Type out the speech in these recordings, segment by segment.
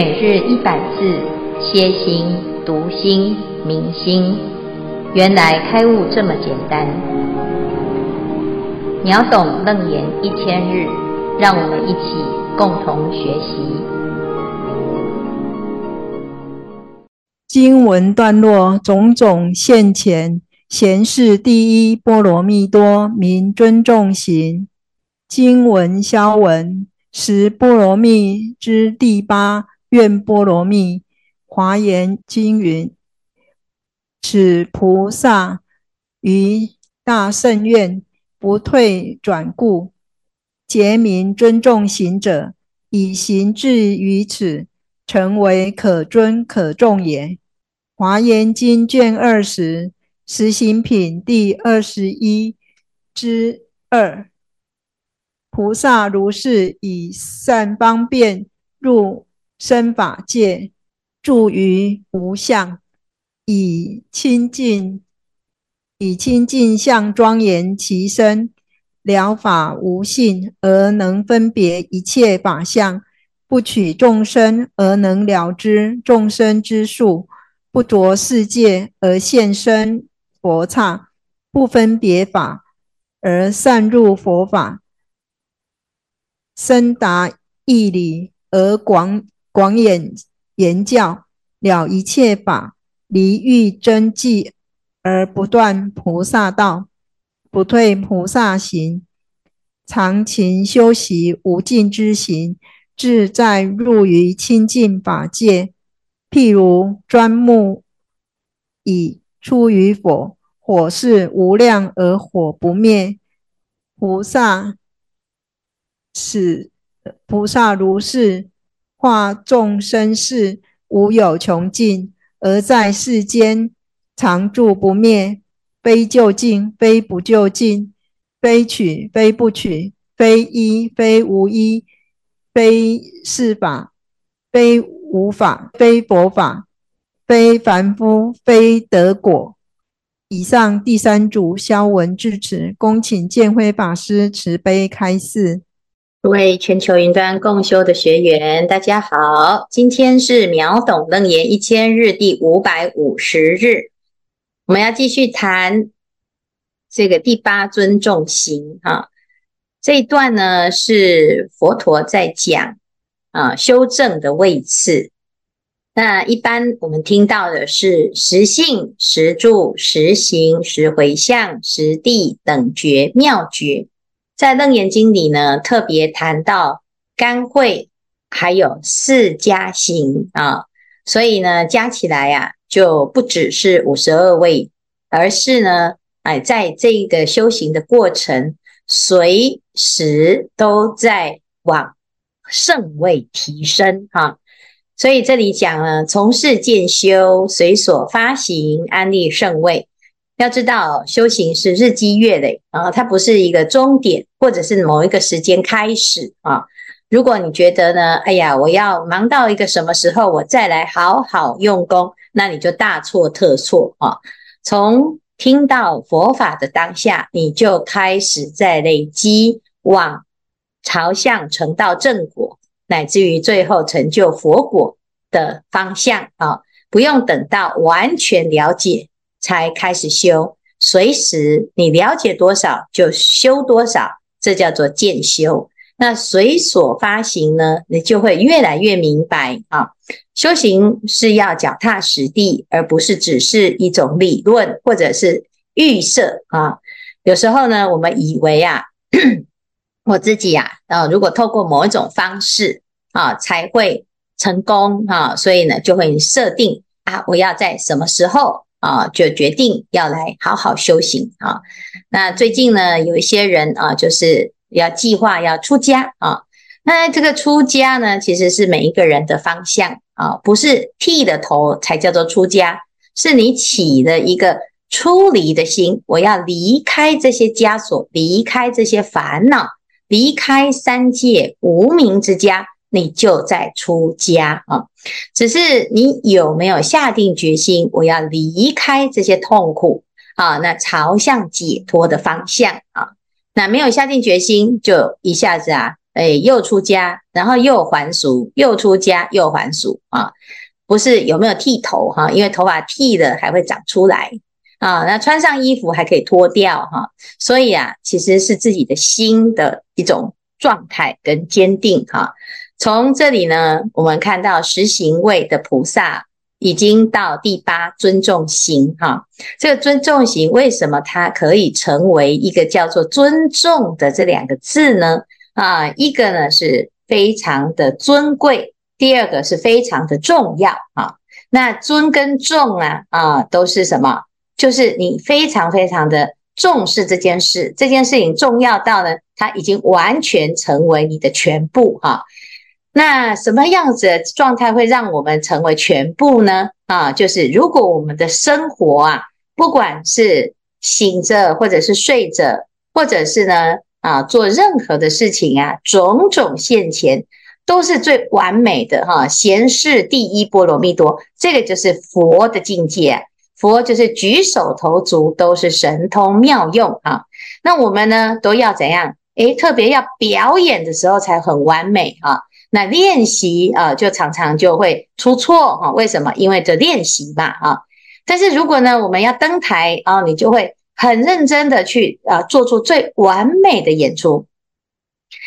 每日一百字，歇心、读心、明心，原来开悟这么简单。秒懂楞严一千日，让我们一起共同学习。经文段落种种现前，贤士第一波罗蜜多，名尊重行。经文消文，十波罗蜜之第八。愿波罗蜜，华严经云：此菩萨于大圣愿不退转故，结名尊重行者，以行至于此，成为可尊可重也。华严经卷二十，实行品第二十一之二。菩萨如是以善方便入。身法界，住于无相，以清净以清净相庄严其身，了法无性而能分别一切法相，不取众生而能了知众生之数，不着世界而现身佛刹，不分别法而善入佛法，深达义理而广。广演言教，了一切法，离欲真迹而不断菩萨道，不退菩萨行，常勤修习无尽之行，自在入于清净法界。譬如砖木已出于火，火势无量而火不灭。菩萨是菩萨如是。化众生事无有穷尽，而在世间常住不灭，非究竟，非不究竟，非取，非不取，非依，非无依，非是法，非无法，非佛法，非凡夫，非得果。以上第三组消文至此，恭请建辉法师慈悲开示。各位全球云端共修的学员，大家好！今天是秒懂楞严一千日第五百五十日，我们要继续谈这个第八尊重行啊。这一段呢是佛陀在讲啊修正的位次。那一般我们听到的是实性、实住、实行、实回向、实地等觉妙觉。在《楞严经》里呢，特别谈到甘慧，还有四加行啊，所以呢，加起来呀、啊，就不只是五十二位，而是呢，哎，在这个修行的过程，随时都在往圣位提升哈。所以这里讲呢，从事渐修，随所发行，安立圣位。要知道，修行是日积月累啊，它不是一个终点，或者是某一个时间开始啊。如果你觉得呢，哎呀，我要忙到一个什么时候，我再来好好用功，那你就大错特错啊。从听到佛法的当下，你就开始在累积往朝向成道正果，乃至于最后成就佛果的方向啊，不用等到完全了解。才开始修，随时你了解多少就修多少，这叫做渐修。那随所发行呢，你就会越来越明白啊。修行是要脚踏实地，而不是只是一种理论或者是预设啊。有时候呢，我们以为啊，我自己啊，啊，如果透过某一种方式啊，才会成功啊，所以呢，就会设定啊，我要在什么时候。啊，就决定要来好好修行啊。那最近呢，有一些人啊，就是要计划要出家啊。那这个出家呢，其实是每一个人的方向啊，不是剃了头才叫做出家，是你起了一个出离的心，我要离开这些枷锁，离开这些烦恼，离开三界无明之家。你就在出家啊，只是你有没有下定决心，我要离开这些痛苦啊？那朝向解脱的方向啊？那没有下定决心，就一下子啊哎，又出家，然后又还俗，又出家又还俗啊，不是有没有剃头哈？因为头发剃了还会长出来啊，那穿上衣服还可以脱掉哈，所以啊，其实是自己的心的一种状态跟坚定哈。从这里呢，我们看到十行位的菩萨已经到第八尊重行哈。这个尊重行为什么它可以成为一个叫做尊重的这两个字呢？啊，一个呢是非常的尊贵，第二个是非常的重要啊。那尊跟重啊啊都是什么？就是你非常非常的重视这件事，这件事情重要到呢，它已经完全成为你的全部哈。那什么样子的状态会让我们成为全部呢？啊，就是如果我们的生活啊，不管是醒着，或者是睡着，或者是呢啊做任何的事情啊，种种现前都是最完美的哈。贤士第一波罗蜜多，这个就是佛的境界。佛就是举手投足都是神通妙用啊。那我们呢都要怎样？诶，特别要表演的时候才很完美啊。那练习啊，就常常就会出错哈。为什么？因为这练习嘛啊。但是如果呢，我们要登台啊，你就会很认真的去啊，做出最完美的演出。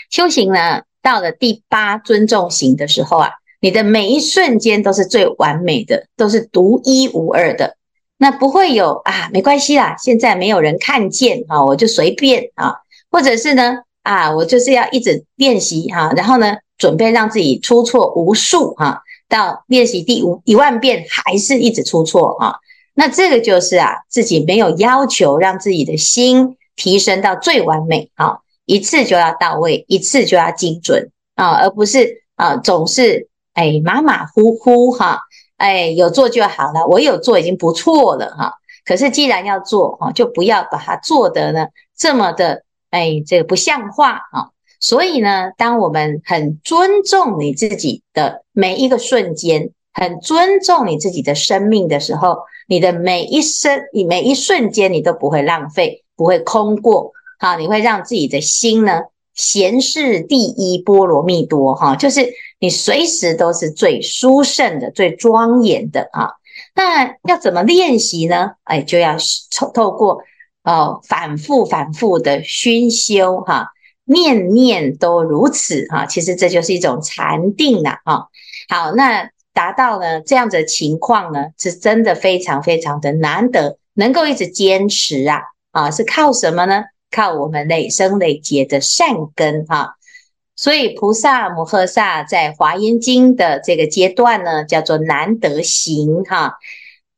修行呢，到了第八尊重行的时候啊，你的每一瞬间都是最完美的，都是独一无二的。那不会有啊，没关系啦，现在没有人看见啊，我就随便啊，或者是呢啊，我就是要一直练习哈，然后呢。准备让自己出错无数哈，到练习第五一万遍还是一直出错啊，那这个就是啊，自己没有要求让自己的心提升到最完美啊，一次就要到位，一次就要精准啊，而不是啊总是哎马马虎虎哈，哎有做就好了，我有做已经不错了哈。可是既然要做哈，就不要把它做得呢这么的哎这个不像话啊。所以呢，当我们很尊重你自己的每一个瞬间，很尊重你自己的生命的时候，你的每一生，你每一瞬间，你都不会浪费，不会空过。好，你会让自己的心呢，贤士第一波罗蜜多哈，就是你随时都是最殊胜的、最庄严的啊。那要怎么练习呢？哎，就要透透过哦，反复反复的熏修哈。念念都如此啊，其实这就是一种禅定了哈。好，那达到了这样子的情况呢，是真的非常非常的难得，能够一直坚持啊啊，是靠什么呢？靠我们累生累劫的善根哈。所以菩萨摩诃萨在华严经的这个阶段呢，叫做难得行哈。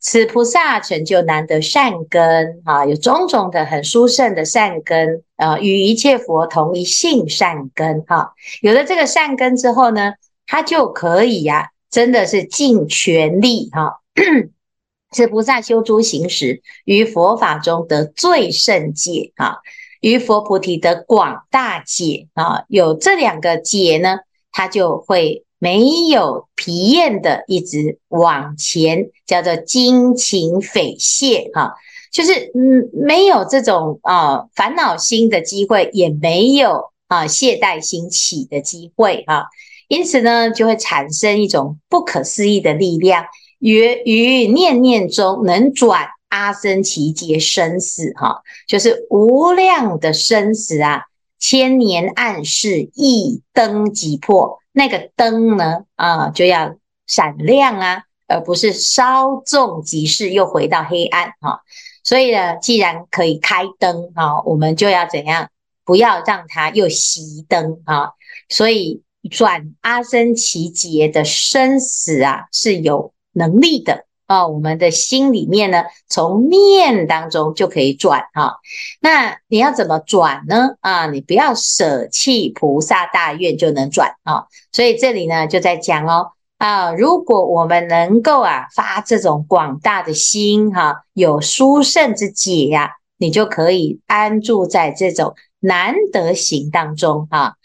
此菩萨成就难得善根啊，有种种的很殊胜的善根啊，与一切佛同一性善根哈。有了这个善根之后呢，他就可以呀、真的是尽全力哈。此菩萨修诸行时，于佛法中得最胜解啊，于佛菩提得广大解啊。有这两个解呢，他就会。没有疲厌的一直往前，叫做精勤匪懈哈，就是嗯没有这种啊烦恼心的机会，也没有啊懈怠心起的机会哈，因此呢就会产生一种不可思议的力量，于于念念中能转阿僧只劫生死哈，就是无量的生死啊，千年暗示一灯即破。那个灯呢，啊，就要闪亮啊，而不是稍纵即逝，又回到黑暗哈。所以呢，既然可以开灯啊，我们就要怎样？不要让它又熄灯啊。所以转阿僧只劫的生死啊，是有能力的。啊，我们的心里面呢，从念当中就可以转哈。那你要怎么转呢？啊，你不要舍弃菩萨大愿就能转啊。所以这里呢就在讲哦，啊，如果我们能够啊发这种广大的心哈，有殊胜之解呀，你就可以安住在这种难得行当中哈。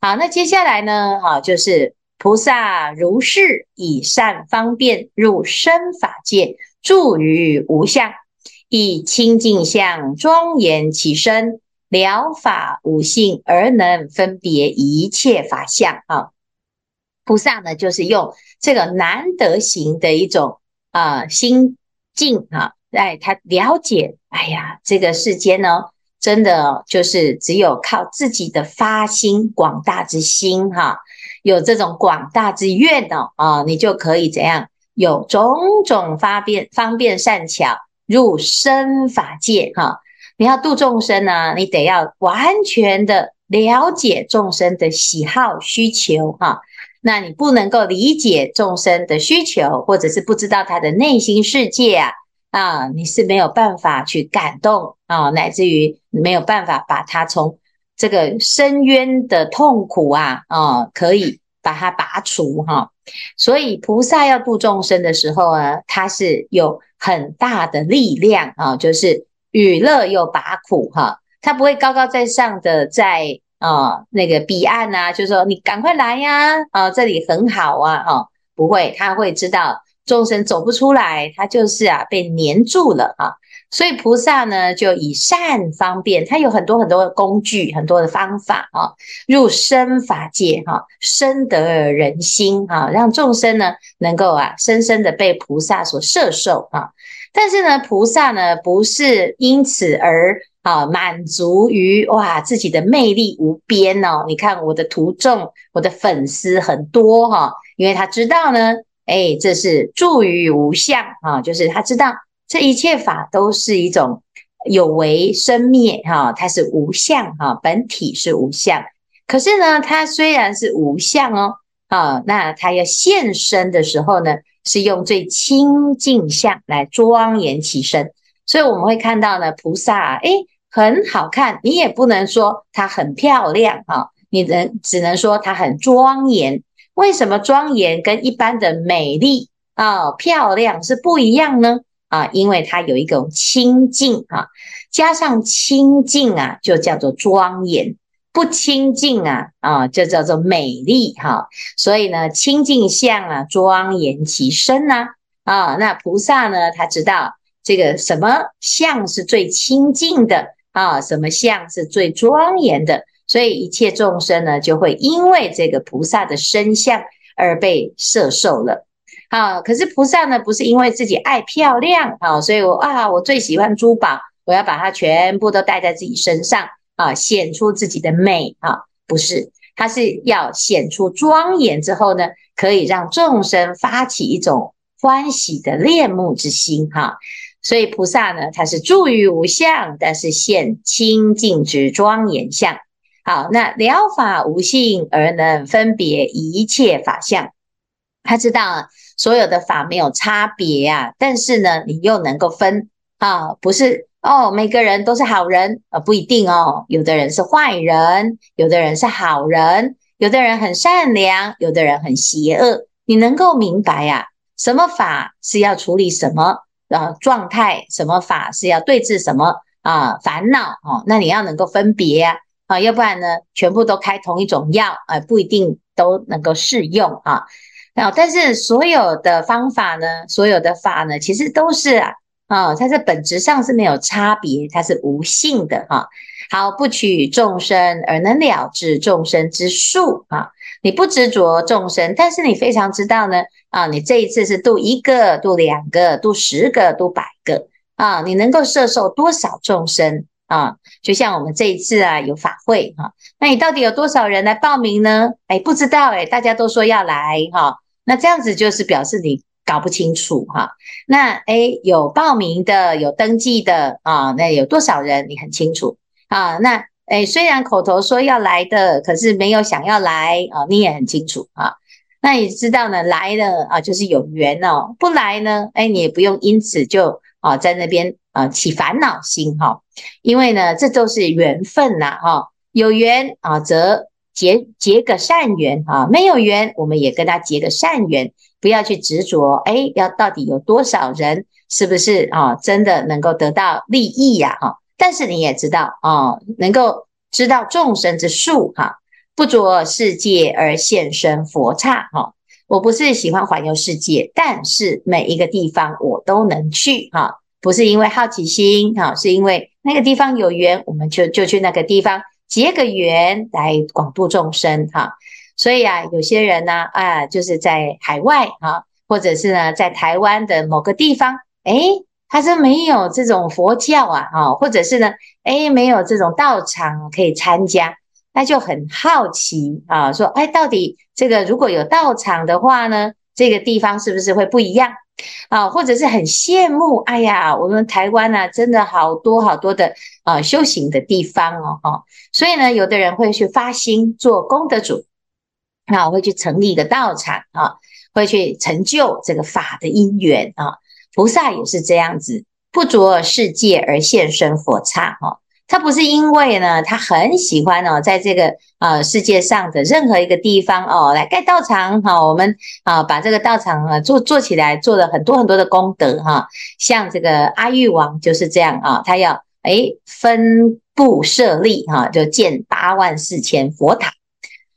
好，那接下来呢，哈，就是。菩萨如是以善方便入身法界，住于无相，以清净相庄严其身，了法无性而能分别一切法相啊。菩萨呢，就是用这个难得行的一种啊、心境啊，哎，他了解，哎呀，这个世间呢，真的就是只有靠自己的发心广大之心哈、有这种广大之愿呢啊，你就可以怎样，有种种方便方便善巧入生法界哈、你要度众生呢，你得要完全的了解众生的喜好需求哈。那你不能够理解众生的需求，或者是不知道他的内心世界啊啊，你是没有办法去感动啊，乃至于没有办法把他从这个深渊的痛苦啊啊，可以把它拔除哈、所以菩萨要度众生的时候呢，他是有很大的力量啊，就是与乐又拔苦哈、他不会高高在上的在。啊、那个彼岸、啊，就说你赶快来呀！啊、哦，这里很好啊！哦，不会，他会知道众生走不出来，他就是啊被黏住了啊。所以菩萨呢，就以善方便，他有很多很多的工具，很多的方法啊，入生法界哈，深得人心哈，让众生呢能够啊深深的被菩萨所摄受啊。但是呢，菩萨呢不是因此而。啊，满足于哇，自己的魅力无边哦！你看我的徒众，我的粉丝很多哈，因为他知道呢，哎，这是助于无相啊，就是他知道这一切法都是一种有为生灭哈，它是无相哈，本体是无相。可是呢，它虽然是无相哦，啊，那它要现身的时候呢，是用最清净相来庄严其身，所以我们会看到呢，菩萨哎。很好看，你也不能说它很漂亮啊，你能只能说它很庄严。为什么庄严跟一般的美丽啊、漂亮是不一样呢？啊，因为它有一种清净啊，加上清净啊，就叫做庄严；不清净啊，啊，就叫做美丽哈。所以呢，清净相啊，庄严其身呐啊。那菩萨呢，他知道这个什么相是最清净的。啊，什么相是最庄严的？所以一切众生呢，就会因为这个菩萨的身相而被摄受了。啊，可是菩萨呢，不是因为自己爱漂亮啊，所以我啊，我最喜欢珠宝，我要把它全部都戴在自己身上啊，显出自己的美啊，不是，他是要显出庄严之后呢，可以让众生发起一种欢喜的恋慕之心哈。所以菩萨呢，他是住于无相，但是现清净之庄严相。好，那了法无性而能分别一切法相。他知道所有的法没有差别啊，但是呢，你又能够分啊，不是哦，每个人都是好人啊，不一定哦，有的人是坏人，有的人是好人，有的人很善良，有的人很邪恶。你能够明白呀，什么法是要处理什么？啊，状态什么法是要对治什么啊？烦恼哦，那你要能够分别呀啊，要不然呢，全部都开同一种药，啊，不一定都能够适用啊。啊，但是所有的方法呢，所有的法呢，其实都是啊，啊，它在本质上是没有差别，它是无性的哈。好，不取众生而能了知众生之数啊。你不执着众生，但是你非常知道呢啊，你这一次是度一个、度两个、度十个、度百个啊，你能够摄受多少众生啊？就像我们这一次啊有法会哈、那你到底有多少人来报名呢？哎，不知道哎，大家都说要来哈、那这样子就是表示你搞不清楚哈、那哎，有报名的、有登记的啊，那有多少人你很清楚啊？那。哎，虽然口头说要来的，可是没有想要来啊，你也很清楚啊。那你知道呢，来了啊，就是有缘哦；不来呢，哎，你也不用因此就啊在那边啊起烦恼心哈。因为呢，这都是缘分呐哈。有缘啊，则结结个善缘啊；没有缘，我们也跟他结个善缘，不要去执着。哎，要到底有多少人，是不是啊？真的能够得到利益呀？哈。但是你也知道啊、能够知道众生之数哈，不着世界而现身佛刹哈。我不是喜欢环游世界，但是每一个地方我都能去哈，不是因为好奇心哈，是因为那个地方有缘，我们就就去那个地方结个缘来广度众生哈。所以啊，有些人呢啊，就是在海外哈，或者是呢在台湾的某个地方，诶，他是没有这种佛教啊哈，或者是呢，诶，没有这种道场可以参加。他就很好奇啊，说：“哎，到底这个如果有道场的话呢，这个地方是不是会不一样啊？或者是很羡慕？哎呀，我们台湾呢，真的好多好多的啊修行的地方哦，哈。所以呢，有的人会去发心做功德主，啊，会去成立一个道场啊，会去成就这个法的因缘啊。菩萨也是这样子，不着世界而现身佛刹哈。”他不是因为呢，他很喜欢哦，在这个啊世界上的任何一个地方哦，来盖道场哈，我们啊把这个道场啊做做起来，做了很多很多的功德哈。像这个阿育王就是这样啊，他要诶分布设立哈，就建八万四千佛塔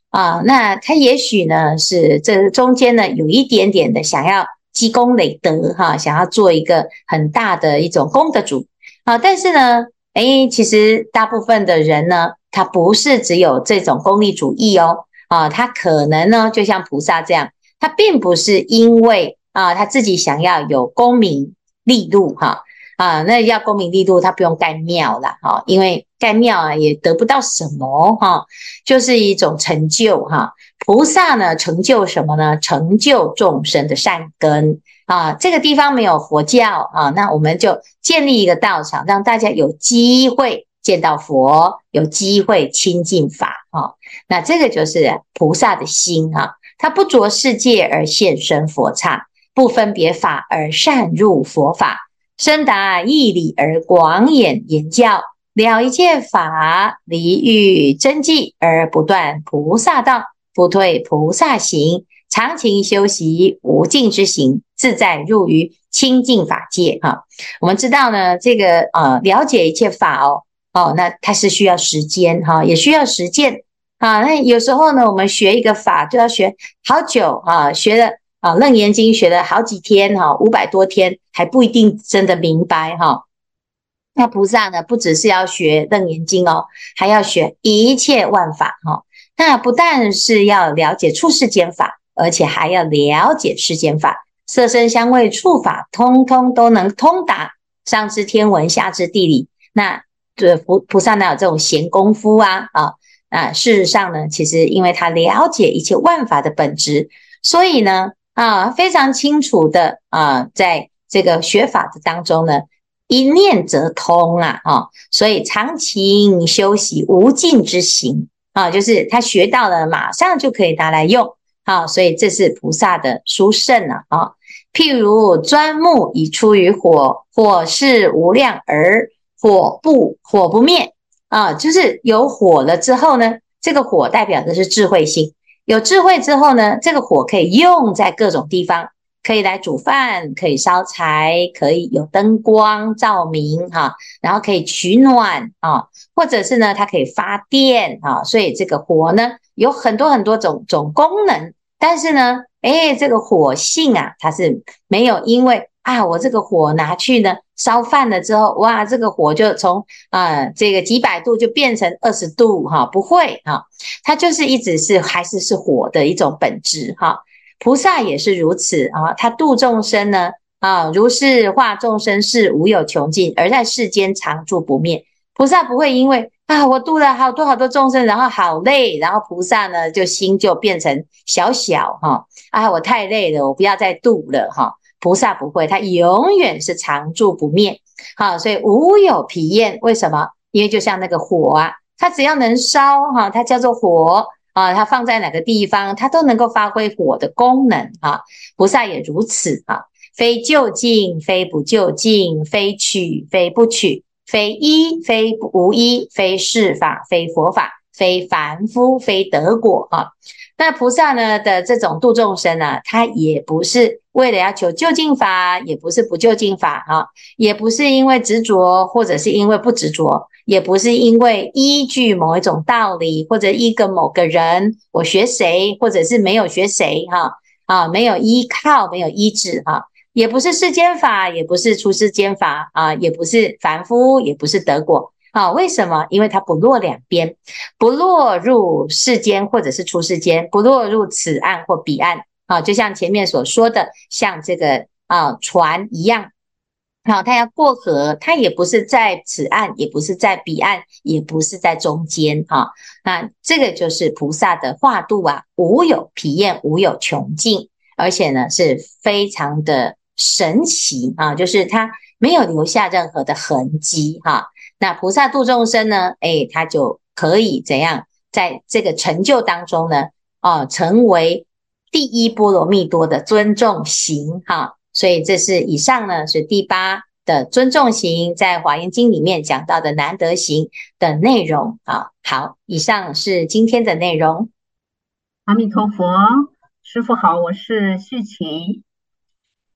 啊。那他也许呢是这中间呢有一点点的想要积功累德哈，想要做一个很大的一种功德主啊，但是呢。诶，其实大部分的人呢，他不是只有这种功利主义哦，啊，他可能呢，就像菩萨这样，他并不是因为啊，他自己想要有功名利禄哈，啊，那要功名利禄，他不用盖庙了哈，因为盖庙啊也得不到什么哈，就是一种成就哈。菩萨呢，成就什么呢？成就众生的善根。啊，这个地方没有佛教啊，那我们就建立一个道场，让大家有机会见到佛，有机会亲近法啊。那这个就是菩萨的心啊，他不着世界而现身佛刹，不分别法而善入佛法，深达义理而广演言教，了一切法离欲真迹而不断菩萨道，不退菩萨行。常勤修习无尽之行，自在入于清净法界。哈，我们知道呢，这个呃，了解一切法哦，哦，那它是需要时间哈，也需要实践啊。那有时候呢，我们学一个法就要学好久啊，学了啊《楞严经》学了好几天哈，五百多天还不一定真的明白哈。那菩萨呢，不只是要学《楞严经》哦，还要学一切万法哈。那不但是要了解出世间法。而且还要了解世间法，色声香味触法，通通都能通达，上知天文，下知地理。那这菩菩萨哪有这种闲工夫啊？啊啊！事实上呢，其实因为他了解一切万法的本质，所以呢啊，非常清楚的啊，在这个学法的当中呢，一念则通啊啊！所以常勤修习无尽之行啊，就是他学到了，马上就可以拿来用。好，所以这是菩萨的殊胜啊！啊，譬如砖木已出于火，火势无量而火不火不灭啊，就是有火了之后呢，这个火代表的是智慧心，有智慧之后呢，这个火可以用在各种地方，可以来煮饭，可以烧柴，可以有灯光照明哈，然后可以取暖啊，或者是呢，它可以发电啊，所以这个火呢，有很多很多种种功能。但是呢，哎，这个火性啊，它是没有因为啊，我这个火拿去呢烧饭了之后，哇，这个火就从啊、呃、这个几百度就变成二十度哈，不会哈，它就是一直是还是是火的一种本质哈。菩萨也是如此啊，他度众生呢啊，如是化众生事无有穷尽，而在世间常住不灭。菩萨不会因为。啊，我度了好多好多众生，然后好累，然后菩萨呢就心就变成小小哈啊，我太累了，我不要再度了哈。菩萨不会，他永远是常住不灭，好，所以无有疲厌。为什么？因为就像那个火啊，它只要能烧哈，它叫做火啊，它放在哪个地方，它都能够发挥火的功能啊。菩萨也如此啊，非就近，非不就近，非取，非不取。非一非无一，非是法非佛法，非凡夫非得果啊。那菩萨呢的这种度众生呢，他也不是为了要求究竟法，也不是不究竟法啊，也不是因为执着，或者是因为不执着，也不是因为依据某一种道理，或者依个某个人，我学谁，或者是没有学谁哈啊，没有依靠，没有依止哈。也不是世间法，也不是出世间法啊，也不是凡夫，也不是得果。啊，为什么？因为它不落两边，不落入世间或者是出世间，不落入此岸或彼岸。啊，就像前面所说的，像这个啊船一样，好，它要过河，它也不是在此岸，也不是在彼岸，也不是在中间。哈，那这个就是菩萨的化度啊，无有疲厌，无有穷尽，而且呢是非常的神奇啊，就是它没有留下任何的痕迹哈。那菩萨度众生呢？哎，他就可以怎样，在这个成就当中呢？哦，成为第一波罗蜜多的尊重行哈。所以这是以上呢是第八的尊重行，在华严经里面讲到的难得行的内容啊。好，以上是今天的内容。阿弥陀佛，师傅好，我是续勤。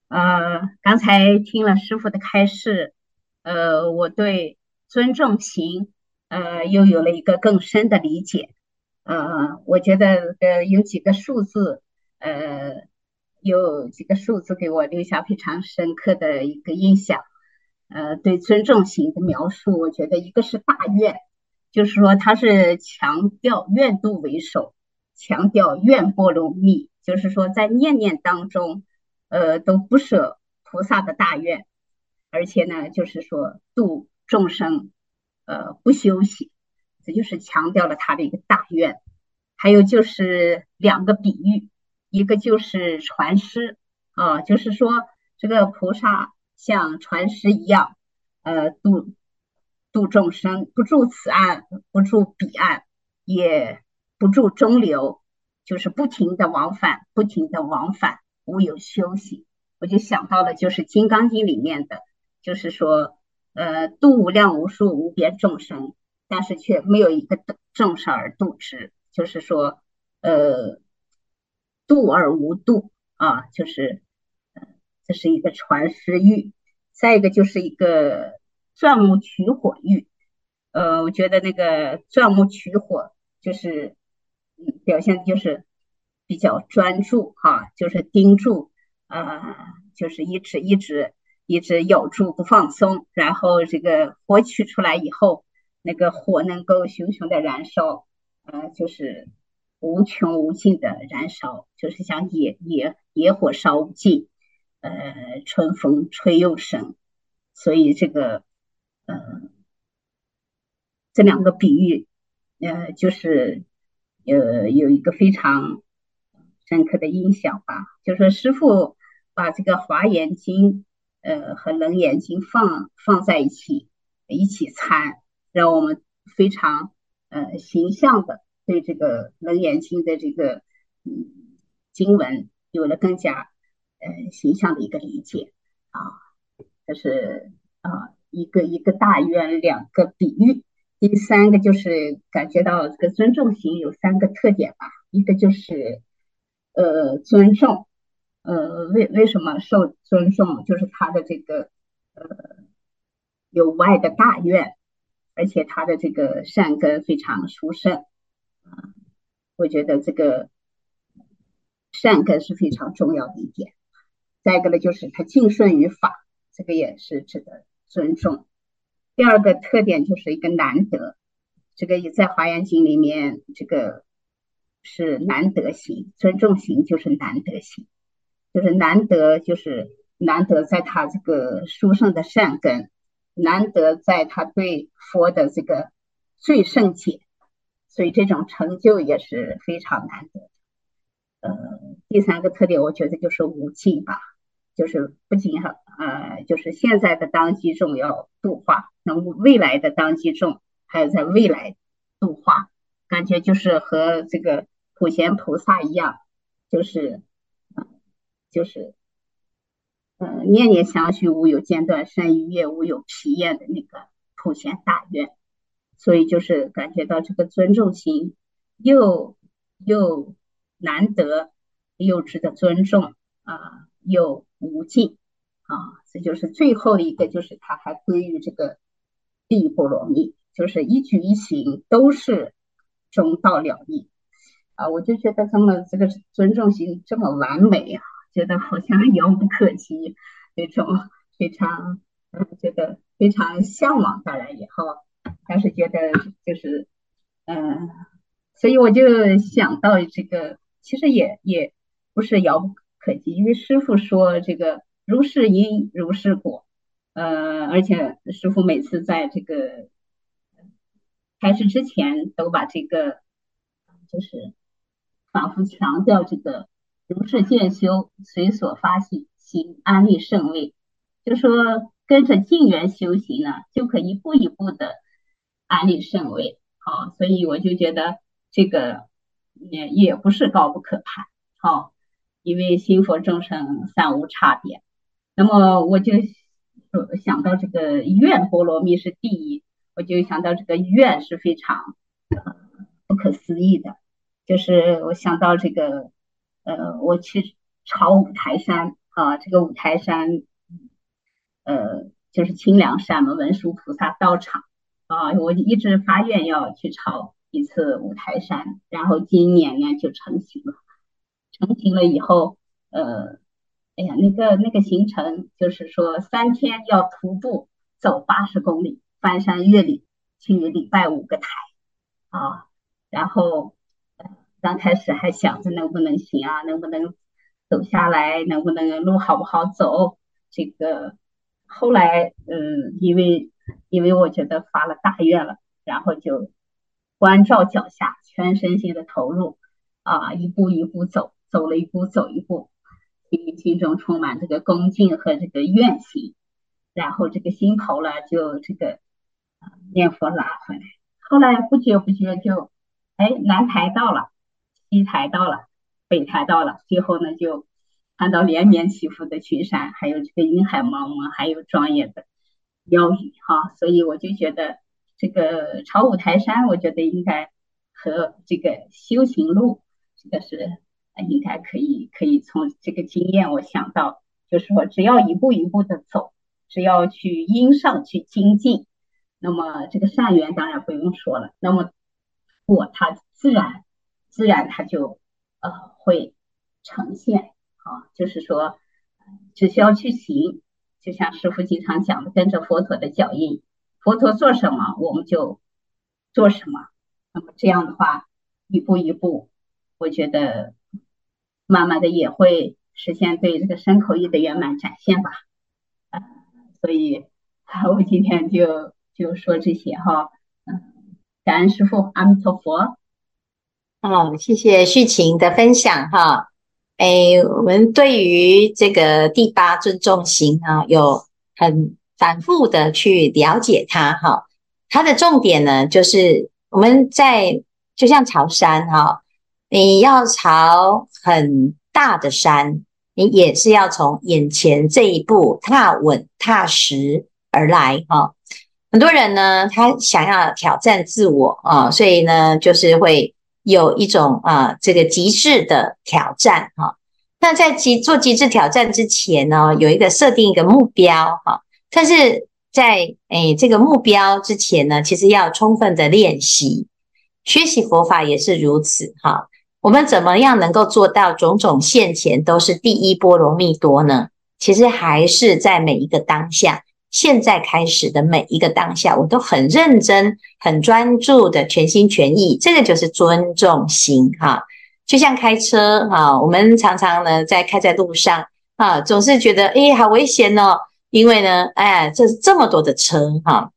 呃，刚才听了师傅的开示，呃，我对。尊重行，呃，又有了一个更深的理解。呃，我觉得呃有几个数字，呃，有几个数字给我留下非常深刻的一个印象。呃，对尊重行的描述，我觉得一个是大愿，就是说它是强调愿度为首，强调愿波罗蜜，就是说在念念当中，呃，都不舍菩萨的大愿，而且呢，就是说度。众生，呃，不休息，这就是强调了他的一个大愿。还有就是两个比喻，一个就是船师啊，就是说这个菩萨像船师一样，呃，度度众生，不住此岸，不住彼岸，也不住中流，就是不停的往返，不停的往返，无有休息。我就想到了，就是《金刚经》里面的，就是说。呃，度无量无数无边众生，但是却没有一个众生而度之，就是说，呃，度而无度啊，就是，这是一个传师玉。再一个就是一个钻木取火玉，呃，我觉得那个钻木取火就是，嗯，表现就是比较专注哈，啊，就是盯住，呃，就是一直一直。一直咬住不放松，然后这个火取出来以后，那个火能够熊熊的燃烧，呃，就是无穷无尽的燃烧，就是像野野野火烧不尽，呃，春风吹又生，所以这个，呃，这两个比喻，呃，就是呃有一个非常深刻的印象吧，就是师傅把这个《华严经》。呃，和《冷眼睛》放放在一起，一起参，让我们非常呃形象的对这个《冷眼睛》的这个嗯经文有了更加呃形象的一个理解啊。这是啊一个一个大愿，两个比喻。第三个就是感觉到这个尊重型有三个特点吧，一个就是呃尊重。呃，为为什么受尊重？就是他的这个呃有无碍的大愿，而且他的这个善根非常殊胜啊。我觉得这个善根是非常重要的一点。再一个呢，就是他敬顺于法，这个也是值得尊重。第二个特点就是一个难得，这个也在华严经里面，这个是难得行，尊重行就是难得行。就是难得，就是难得在他这个书圣的善根，难得在他对佛的这个最圣解，所以这种成就也是非常难得。呃，第三个特点，我觉得就是无尽吧，就是不仅呃，就是现在的当机众要度化，那么未来的当机众还有在未来度化，感觉就是和这个普贤菩萨一样，就是。就是，呃，念念相续，无有间断，身语业无有疲厌的那个普贤大愿，所以就是感觉到这个尊重心又又难得，又值得尊重啊，又无尽啊，这就是最后一个，就是它还归于这个第一波罗蜜，就是一举一行都是中道了义啊，我就觉得他们这个尊重心这么完美啊。觉得好像遥不可及，那种非常嗯，觉得非常向往。当然以后，但是觉得就是嗯，所以我就想到这个，其实也也不是遥不可及，因为师傅说这个如是因如是果，呃，而且师傅每次在这个开始之前都把这个就是反复强调这个。如是渐修，随所发心，行安立圣位。就说跟着净缘修行呢，就可以一步一步的安立圣位。好，所以我就觉得这个也也不是高不可攀。好，因为心佛众生三无差别。那么我就想到这个愿波罗蜜是第一，我就想到这个愿是非常不可思议的，就是我想到这个。呃，我去朝五台山啊，这个五台山，呃，就是清凉山嘛，文殊菩萨道场啊，我一直发愿要去朝一次五台山，然后今年呢就成行了。成行了以后，呃，哎呀，那个那个行程就是说三天要徒步走八十公里，翻山越岭去礼拜五个台啊，然后。刚开始还想着能不能行啊，能不能走下来，能不能路好不好走？这个后来，嗯，因为因为我觉得发了大愿了，然后就关照脚下，全身心的投入啊，一步一步走，走了一步走一步，心心中充满这个恭敬和这个愿心，然后这个心头了就这个念佛拉回来，后来不觉不觉就哎南台到了。西台到了，北台到了，最后呢就看到连绵起伏的群山，还有这个云海茫茫，还有庄严的妖语哈，所以我就觉得这个朝五台山，我觉得应该和这个修行路，这个是应该可以可以从这个经验，我想到就是说，只要一步一步的走，只要去因上去精进，那么这个善缘当然不用说了，那么果它自然。自然它就呃会呈现啊，就是说只需要去行，就像师傅经常讲的，跟着佛陀的脚印，佛陀做什么我们就做什么。那么这样的话，一步一步，我觉得慢慢的也会实现对这个身口意的圆满展现吧。啊，所以 我今天就就说这些哈，嗯，感恩师傅，阿弥陀佛。哦，谢谢旭晴的分享哈。哎，我们对于这个第八尊重型啊，有很反复的去了解它哈。它的重点呢，就是我们在就像朝山哈，你要朝很大的山，你也是要从眼前这一步踏稳踏实而来哈。很多人呢，他想要挑战自我啊，所以呢，就是会。有一种啊，这个极致的挑战哈。那在极做极致挑战之前呢，有一个设定一个目标哈。但是在诶这个目标之前呢，其实要充分的练习，学习佛法也是如此哈。我们怎么样能够做到种种现前都是第一波罗蜜多呢？其实还是在每一个当下。现在开始的每一个当下，我都很认真、很专注的全心全意，这个就是尊重心哈。就像开车哈，我们常常呢在开在路上啊，总是觉得诶好危险哦，因为呢，哎，这这么多的车哈。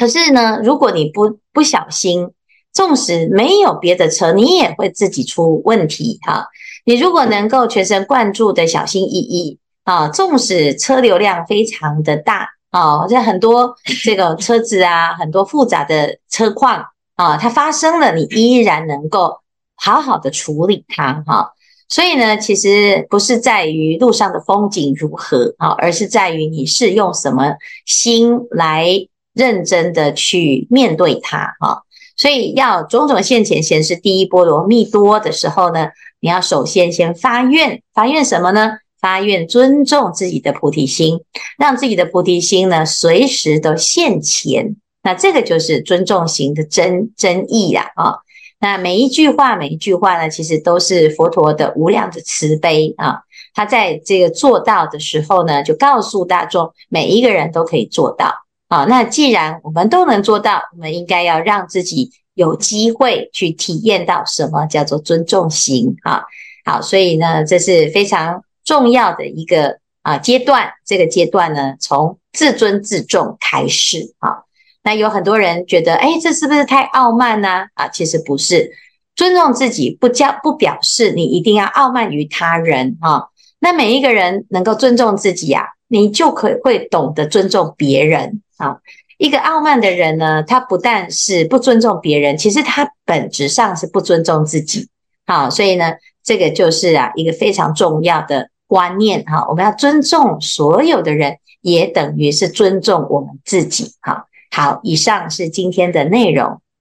可是呢，如果你不不小心，纵使没有别的车，你也会自己出问题哈。你如果能够全神贯注的小心翼翼。啊，纵使车流量非常的大啊，这很多 这个车子啊，很多复杂的车况啊，它发生了，你依然能够好好的处理它哈。所以呢，其实不是在于路上的风景如何啊，而是在于你是用什么心来认真的去面对它哈。所以要种种现前显示第一波罗蜜多的时候呢，你要首先先发愿，发愿什么呢？发愿尊重自己的菩提心，让自己的菩提心呢随时都现前。那这个就是尊重行的真真意啦啊！那每一句话，每一句话呢，其实都是佛陀的无量的慈悲啊。他在这个做到的时候呢，就告诉大众，每一个人都可以做到。啊，那既然我们都能做到，我们应该要让自己有机会去体验到什么叫做尊重行啊。好，所以呢，这是非常重要的一个啊阶段。这个阶段呢，从自尊自重开始啊。那有很多人觉得，哎，这是不是太傲慢呢？啊，其实不是，尊重自己不叫不表示你一定要傲慢于他人啊。那每一个人能够尊重自己啊，你就可会懂得尊重别人啊。一个傲慢的人呢，他不但是不尊重别人，其实他本质上是不尊重自己。好，所以呢，这个就是啊一个非常重要的观念哈。我们要尊重所有的人，也等于是尊重我们自己。哈，好，以上是今天的内容。